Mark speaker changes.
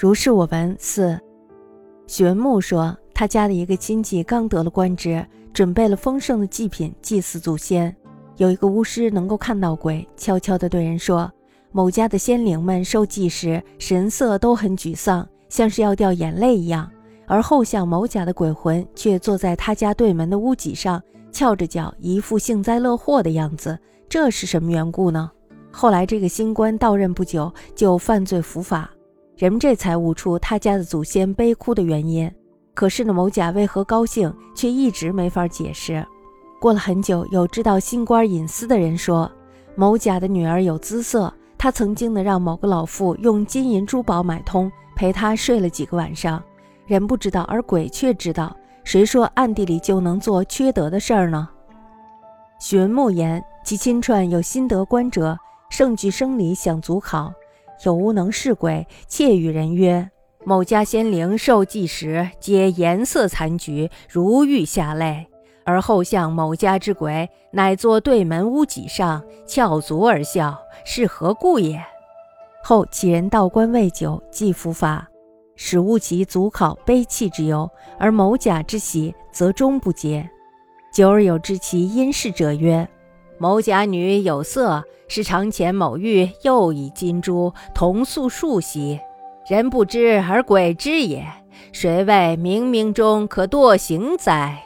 Speaker 1: 如是我闻。四，许文木说，他家的一个亲戚刚得了官职，准备了丰盛的祭品祭祀祖先。有一个巫师能够看到鬼，悄悄地对人说：“某家的仙灵们受祭时，神色都很沮丧，像是要掉眼泪一样。而后向某甲的鬼魂却坐在他家对门的屋脊上，翘着脚，一副幸灾乐祸的样子。这是什么缘故呢？”后来这个新官到任不久，就犯罪伏法，人们这才悟出他家的祖先悲哭的原因。可是呢，某甲为何高兴，却一直没法解释。过了很久，有知道新官隐私的人说，某甲的女儿有姿色，他曾经呢让某个老妇用金银珠宝买通，陪她睡了几个晚上。人不知道，而鬼却知道。谁说暗地里就能做缺德的事儿呢？许文木言，其亲传有心得观者，盛具生理想足考，有无能视鬼？窃与人曰：某家仙灵受祭时，皆颜色残局，如欲下泪。而后向某家之鬼，乃坐对门屋脊上，翘足而笑，是何故也？后其人道观未久，即伏法，使悟其足考悲泣之忧。而某甲之喜，则终不节。久而有知其因事者曰：某甲女有色，是长前某玉又以金珠同宿数兮，人不知而鬼知也。谁谓冥冥中可堕行哉？